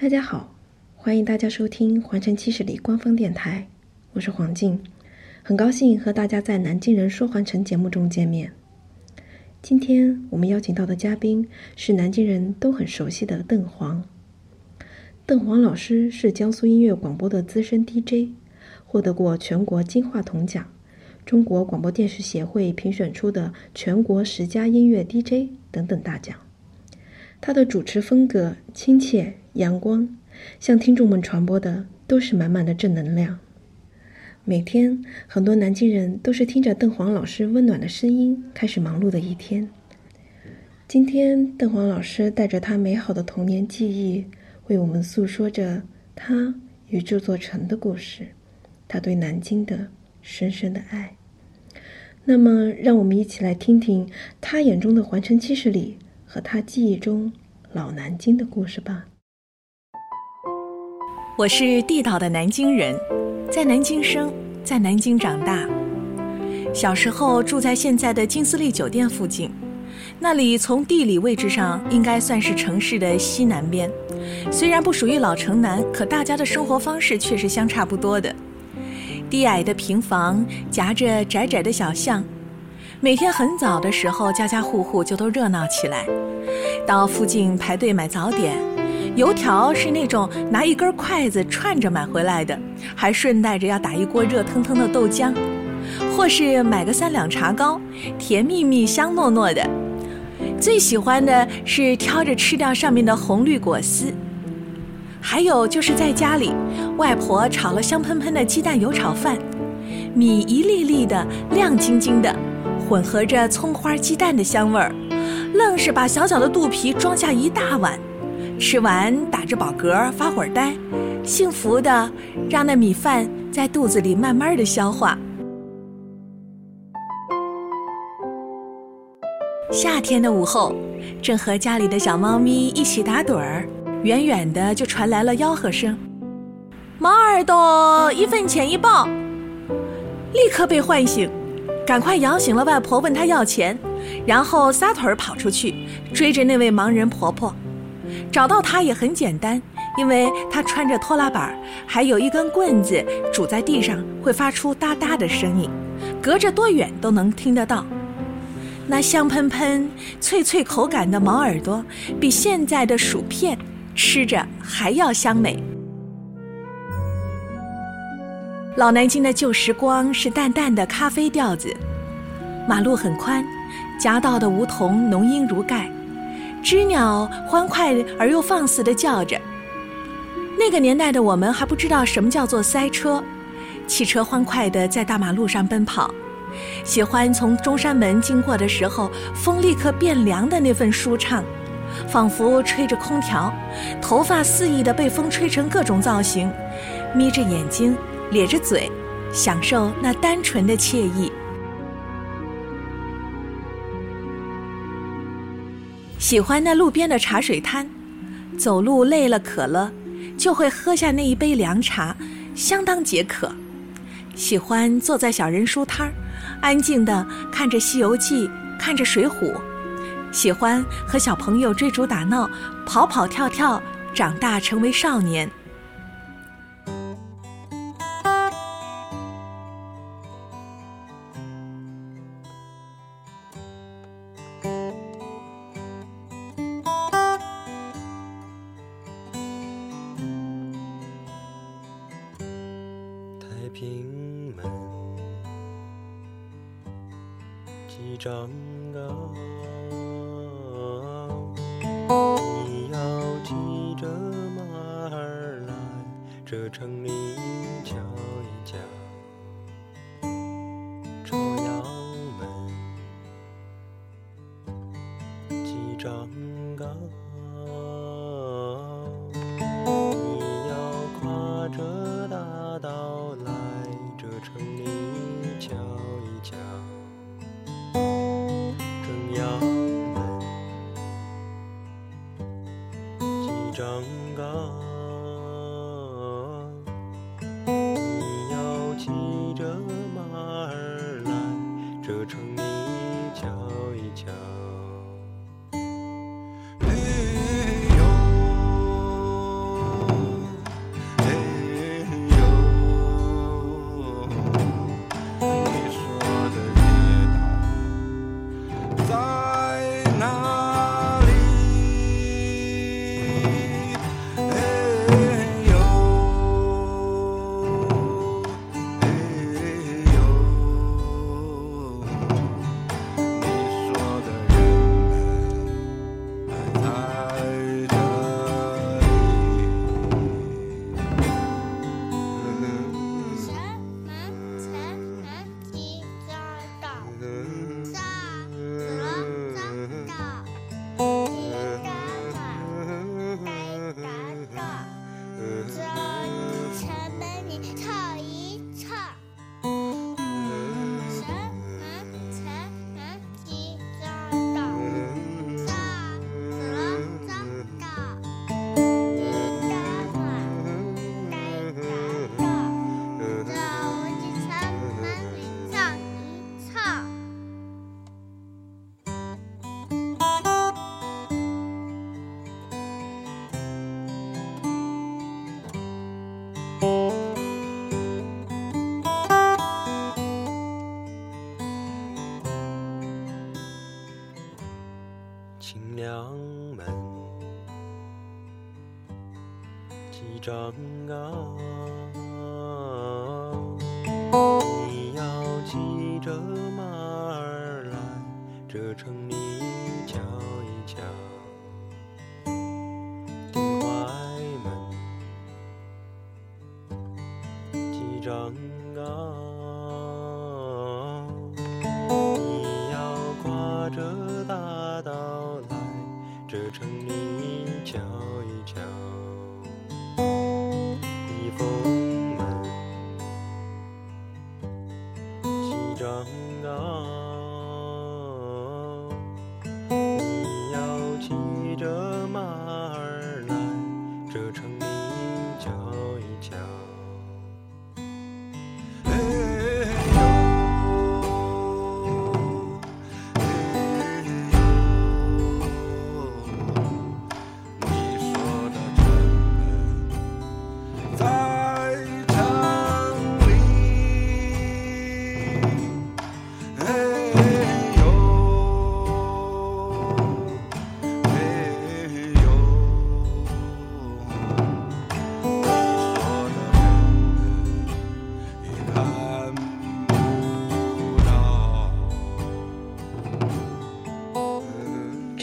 大家好，欢迎大家收听环城七十里官方电台，我是黄静，很高兴和大家在南京人说环城节目中见面。今天我们邀请到的嘉宾是南京人都很熟悉的邓黄。邓黄老师是江苏音乐广播的资深 DJ，获得过全国金话筒奖、中国广播电视协会评选出的全国十佳音乐 DJ 等等大奖。他的主持风格亲切阳光，向听众们传播的都是满满的正能量。每天，很多南京人都是听着邓黄老师温暖的声音开始忙碌的一天。今天，邓黄老师带着他美好的童年记忆，为我们诉说着他与这座城的故事，他对南京的深深的爱。那么，让我们一起来听听他眼中的环城七十里。和他记忆中老南京的故事吧。我是地道的南京人，在南京生，在南京长大。小时候住在现在的金斯利酒店附近，那里从地理位置上应该算是城市的西南边。虽然不属于老城南，可大家的生活方式却是相差不多的。低矮的平房夹着窄窄的小巷。每天很早的时候，家家户户就都热闹起来，到附近排队买早点。油条是那种拿一根筷子串着买回来的，还顺带着要打一锅热腾腾的豆浆，或是买个三两茶糕，甜蜜蜜、香糯糯的。最喜欢的是挑着吃掉上面的红绿果丝。还有就是在家里，外婆炒了香喷喷的鸡蛋油炒饭，米一粒粒的，亮晶晶的。混合着葱花鸡蛋的香味儿，愣是把小小的肚皮装下一大碗，吃完打着饱嗝发会儿呆，幸福的让那米饭在肚子里慢慢的消化。夏天的午后，正和家里的小猫咪一起打盹儿，远远的就传来了吆喝声：“毛耳朵一分钱一包！”立刻被唤醒。赶快摇醒了外婆，问她要钱，然后撒腿儿跑出去追着那位盲人婆婆。找到它也很简单，因为它穿着拖拉板，还有一根棍子，拄在地上会发出哒哒的声音，隔着多远都能听得到。那香喷喷、脆脆口感的毛耳朵，比现在的薯片吃着还要香美。老南京的旧时光是淡淡的咖啡调子，马路很宽，夹道的梧桐浓荫如盖，知鸟欢快而又放肆地叫着。那个年代的我们还不知道什么叫做塞车，汽车欢快地在大马路上奔跑，喜欢从中山门经过的时候，风立刻变凉的那份舒畅，仿佛吹着空调，头发肆意地被风吹成各种造型，眯着眼睛。咧着嘴，享受那单纯的惬意。喜欢那路边的茶水摊，走路累了渴了，就会喝下那一杯凉茶，相当解渴。喜欢坐在小人书摊儿，安静的看着《西游记》，看着《水浒》。喜欢和小朋友追逐打闹，跑跑跳跳，长大成为少年。长高，你要骑着马儿来这城里瞧一瞧。朝阳门，几张高，你要跨着大道几丈高，你要骑着马儿来这城里瞧一瞧。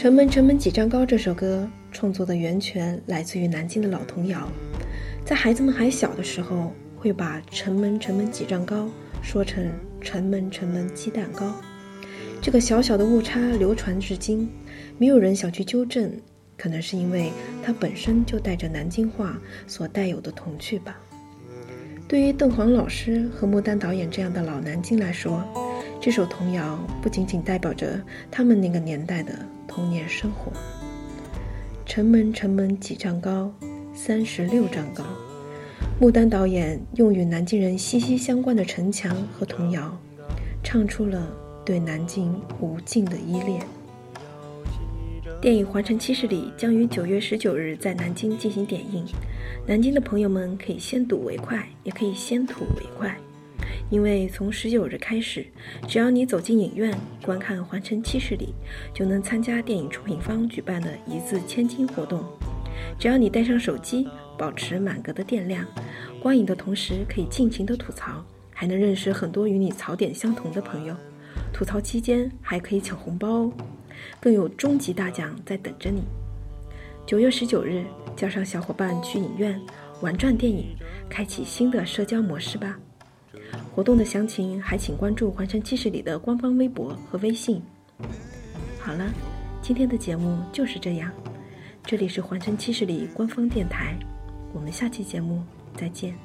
城门城门几丈高这首歌创作的源泉来自于南京的老童谣，在孩子们还小的时候，会把城门城门几丈高说成城门城门鸡蛋糕。这个小小的误差流传至今，没有人想去纠正，可能是因为它本身就带着南京话所带有的童趣吧。对于邓煌老师和莫丹导演这样的老南京来说，这首童谣不仅仅代表着他们那个年代的童年生活。城门城门几丈高，三十六丈高。穆丹导演用与南京人息息相关的城墙和童谣，唱出了对南京无尽的依恋。电影《环城七十里》将于九月十九日在南京进行点映，南京的朋友们可以先睹为快，也可以先睹为快。因为从十九日开始，只要你走进影院观看《环城七十里》，就能参加电影出品方举办的一字千金活动。只要你带上手机，保持满格的电量，观影的同时可以尽情的吐槽，还能认识很多与你槽点相同的朋友。吐槽期间还可以抢红包哦，更有终极大奖在等着你。九月十九日，叫上小伙伴去影院玩转电影，开启新的社交模式吧。活动的详情还请关注《环城七十里》的官方微博和微信。好了，今天的节目就是这样。这里是《环城七十里》官方电台，我们下期节目再见。